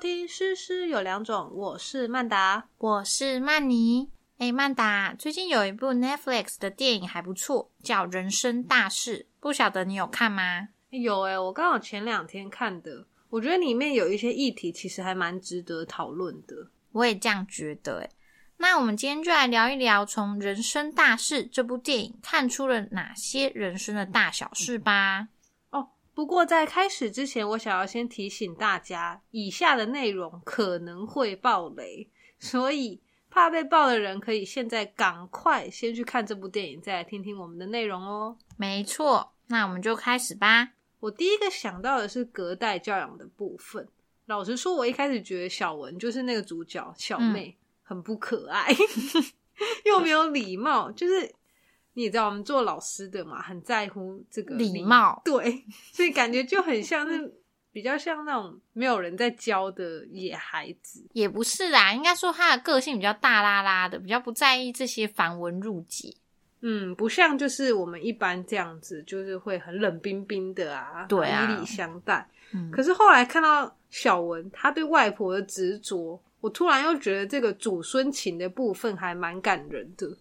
听《诗诗有两种》，我是曼达，我是曼妮。哎，曼达，最近有一部 Netflix 的电影还不错，叫《人生大事》，不晓得你有看吗？有哎，我刚好前两天看的，我觉得里面有一些议题其实还蛮值得讨论的。我也这样觉得哎。那我们今天就来聊一聊，从《人生大事》这部电影看出了哪些人生的大小事吧。不过在开始之前，我想要先提醒大家，以下的内容可能会爆雷，所以怕被爆的人可以现在赶快先去看这部电影，再来听听我们的内容哦。没错，那我们就开始吧。我第一个想到的是隔代教养的部分。老实说，我一开始觉得小文就是那个主角小妹很不可爱，又没有礼貌，就是。你也知道，我们做老师的嘛，很在乎这个礼貌，对，所以感觉就很像是比较像那种没有人在教的野孩子，也不是啦，应该说他的个性比较大啦啦的，比较不在意这些繁文缛节，嗯，不像就是我们一般这样子，就是会很冷冰冰的啊，对啊，以礼相待。可是后来看到小文他对外婆的执着，我突然又觉得这个祖孙情的部分还蛮感人的。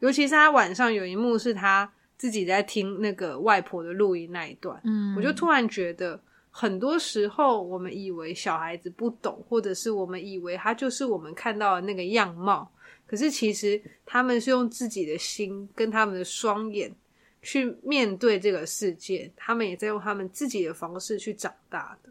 尤其是他晚上有一幕是他自己在听那个外婆的录音那一段，嗯，我就突然觉得，很多时候我们以为小孩子不懂，或者是我们以为他就是我们看到的那个样貌，可是其实他们是用自己的心跟他们的双眼去面对这个世界，他们也在用他们自己的方式去长大的。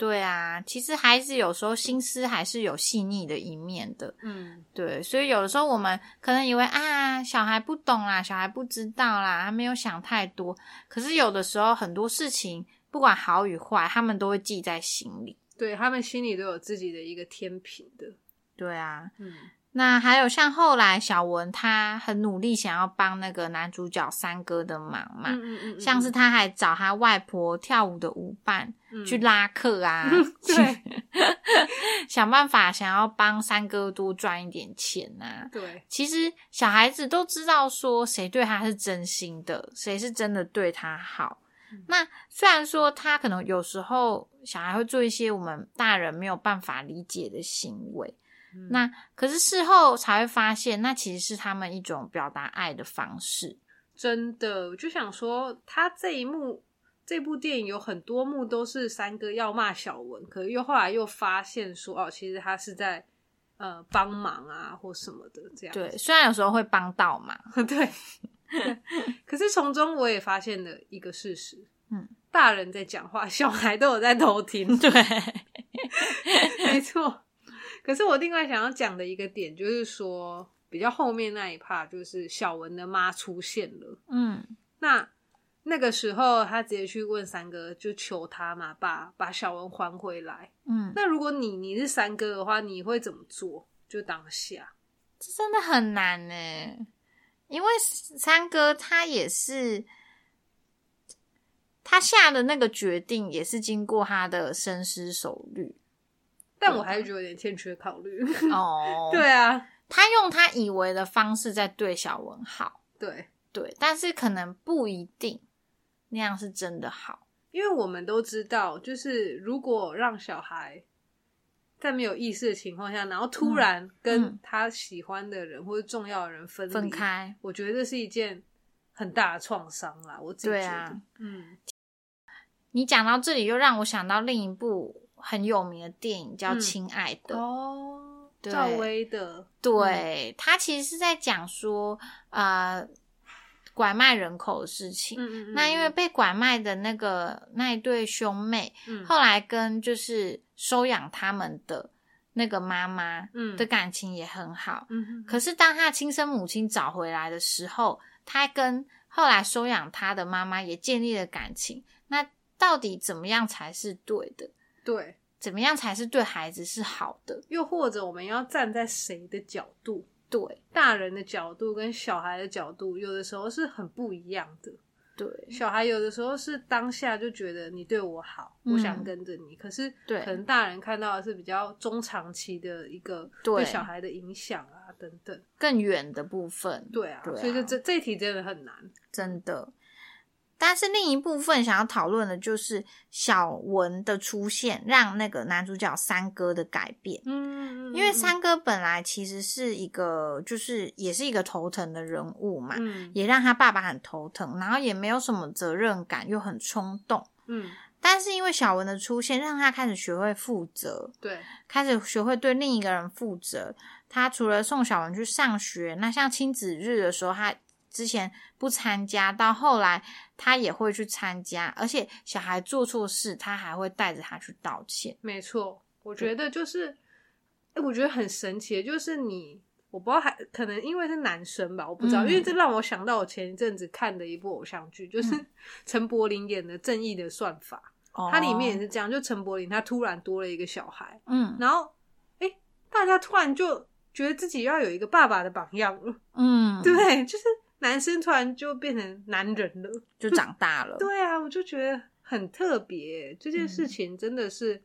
对啊，其实孩子有时候心思还是有细腻的一面的。嗯，对，所以有的时候我们可能以为啊，小孩不懂啦，小孩不知道啦，他没有想太多。可是有的时候很多事情，不管好与坏，他们都会记在心里。对他们心里都有自己的一个天平的。对啊，嗯。那还有像后来小文，他很努力想要帮那个男主角三哥的忙嘛，像是他还找他外婆跳舞的舞伴去拉客啊，对，想办法想要帮三哥多赚一点钱呐。对，其实小孩子都知道说谁对他是真心的，谁是真的对他好。那虽然说他可能有时候小孩会做一些我们大人没有办法理解的行为。那可是事后才会发现，那其实是他们一种表达爱的方式。真的，我就想说，他这一幕，这部电影有很多幕都是三哥要骂小文，可是又后来又发现说，哦，其实他是在呃帮忙啊，或什么的这样。对，虽然有时候会帮到嘛，对。可是从中我也发现了一个事实，嗯，大人在讲话，小孩都有在偷听。对，没错。可是我另外想要讲的一个点，就是说比较后面那一 part，就是小文的妈出现了。嗯，那那个时候他直接去问三哥，就求他嘛，把把小文还回来。嗯，那如果你你是三哥的话，你会怎么做？就当下，这真的很难呢，因为三哥他也是他下的那个决定，也是经过他的深思熟虑。但我还是觉得有点欠缺考虑哦。对啊，他用他以为的方式在对小文好，对。对，但是可能不一定那样是真的好，因为我们都知道，就是如果让小孩在没有意识的情况下，然后突然跟他喜欢的人或者重要的人分分开，我觉得这是一件很大的创伤啦。我自己对啊，嗯，你讲到这里，又让我想到另一部。很有名的电影叫《亲爱的》哦，赵薇的，对他其实是在讲说，呃，拐卖人口的事情。嗯嗯那因为被拐卖的那个那一对兄妹，后来跟就是收养他们的那个妈妈，嗯，的感情也很好。嗯可是当他的亲生母亲找回来的时候，他跟后来收养他的妈妈也建立了感情。那到底怎么样才是对的？对，怎么样才是对孩子是好的？又或者我们要站在谁的角度？对，大人的角度跟小孩的角度，有的时候是很不一样的。对，小孩有的时候是当下就觉得你对我好，我想跟着你。可是，对，可能大人看到的是比较中长期的一个对小孩的影响啊，等等，更远的部分。对啊，所以这这这题真的很难，真的。但是另一部分想要讨论的就是小文的出现，让那个男主角三哥的改变。嗯，因为三哥本来其实是一个，就是也是一个头疼的人物嘛，也让他爸爸很头疼，然后也没有什么责任感，又很冲动。嗯，但是因为小文的出现，让他开始学会负责，对，开始学会对另一个人负责。他除了送小文去上学，那像亲子日的时候，他之前不参加，到后来他也会去参加，而且小孩做错事，他还会带着他去道歉。没错，我觉得就是，哎，我觉得很神奇，就是你，我不知道还可能因为是男生吧，我不知道，因为这让我想到我前一阵子看的一部偶像剧，就是 陈柏霖演的《正义的算法》，它里面也是这样，就陈柏霖他突然多了一个小孩，嗯，然后哎，大家突然就。觉得自己要有一个爸爸的榜样了，嗯，对，就是男生突然就变成男人了，就长大了。对啊，我就觉得很特别，这件事情真的是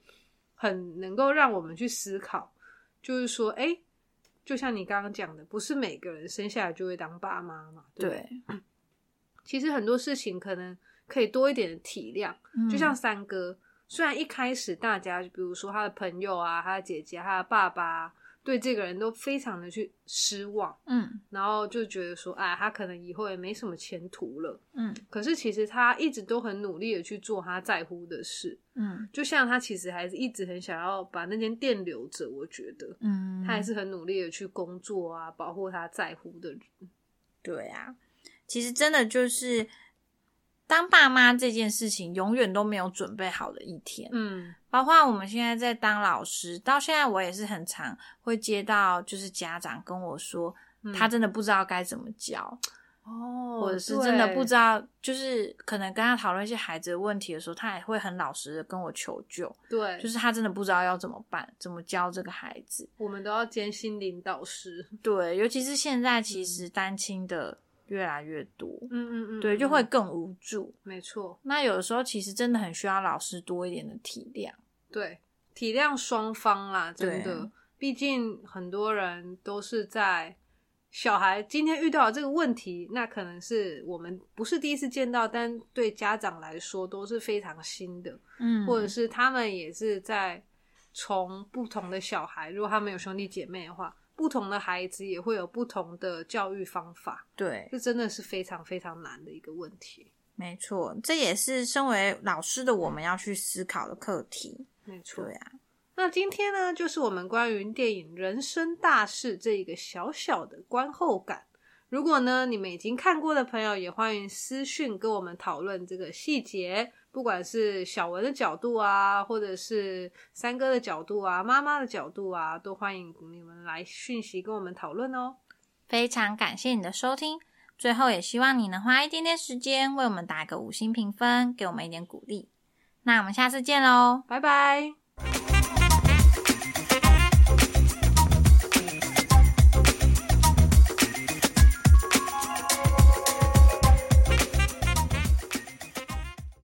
很能够让我们去思考，就是说，哎，就像你刚刚讲的，不是每个人生下来就会当爸妈嘛？对，其实很多事情可能可以多一点的体谅，就像三哥，虽然一开始大家，比如说他的朋友啊，他的姐姐，他的爸爸。对这个人都非常的去失望，嗯，然后就觉得说，哎，他可能以后也没什么前途了，嗯。可是其实他一直都很努力的去做他在乎的事，嗯。就像他其实还是一直很想要把那间店留着，我觉得，嗯，他还是很努力的去工作啊，保护他在乎的人。对啊，其实真的就是。当爸妈这件事情永远都没有准备好的一天，嗯，包括我们现在在当老师，到现在我也是很常会接到，就是家长跟我说，他真的不知道该怎么教，哦，或者是真的不知道，就是可能跟他讨论一些孩子的问题的时候，他也会很老实的跟我求救，对，就是他真的不知道要怎么办，怎么教这个孩子，我们都要兼心灵导师，对，尤其是现在其实单亲的。越来越多，嗯嗯嗯，对，就会更无助。没错，那有的时候其实真的很需要老师多一点的体谅，对，体谅双方啦，真的。毕竟很多人都是在小孩今天遇到这个问题，那可能是我们不是第一次见到，但对家长来说都是非常新的，嗯，或者是他们也是在从不同的小孩，如果他们有兄弟姐妹的话。不同的孩子也会有不同的教育方法，对，这真的是非常非常难的一个问题。没错，这也是身为老师的我们要去思考的课题。没错，呀啊。那今天呢，就是我们关于电影《人生大事》这一个小小的观后感。如果呢，你们已经看过的朋友，也欢迎私讯跟我们讨论这个细节。不管是小文的角度啊，或者是三哥的角度啊，妈妈的角度啊，都欢迎你们来讯息跟我们讨论哦。非常感谢你的收听，最后也希望你能花一点点时间为我们打一个五星评分，给我们一点鼓励。那我们下次见喽，拜拜。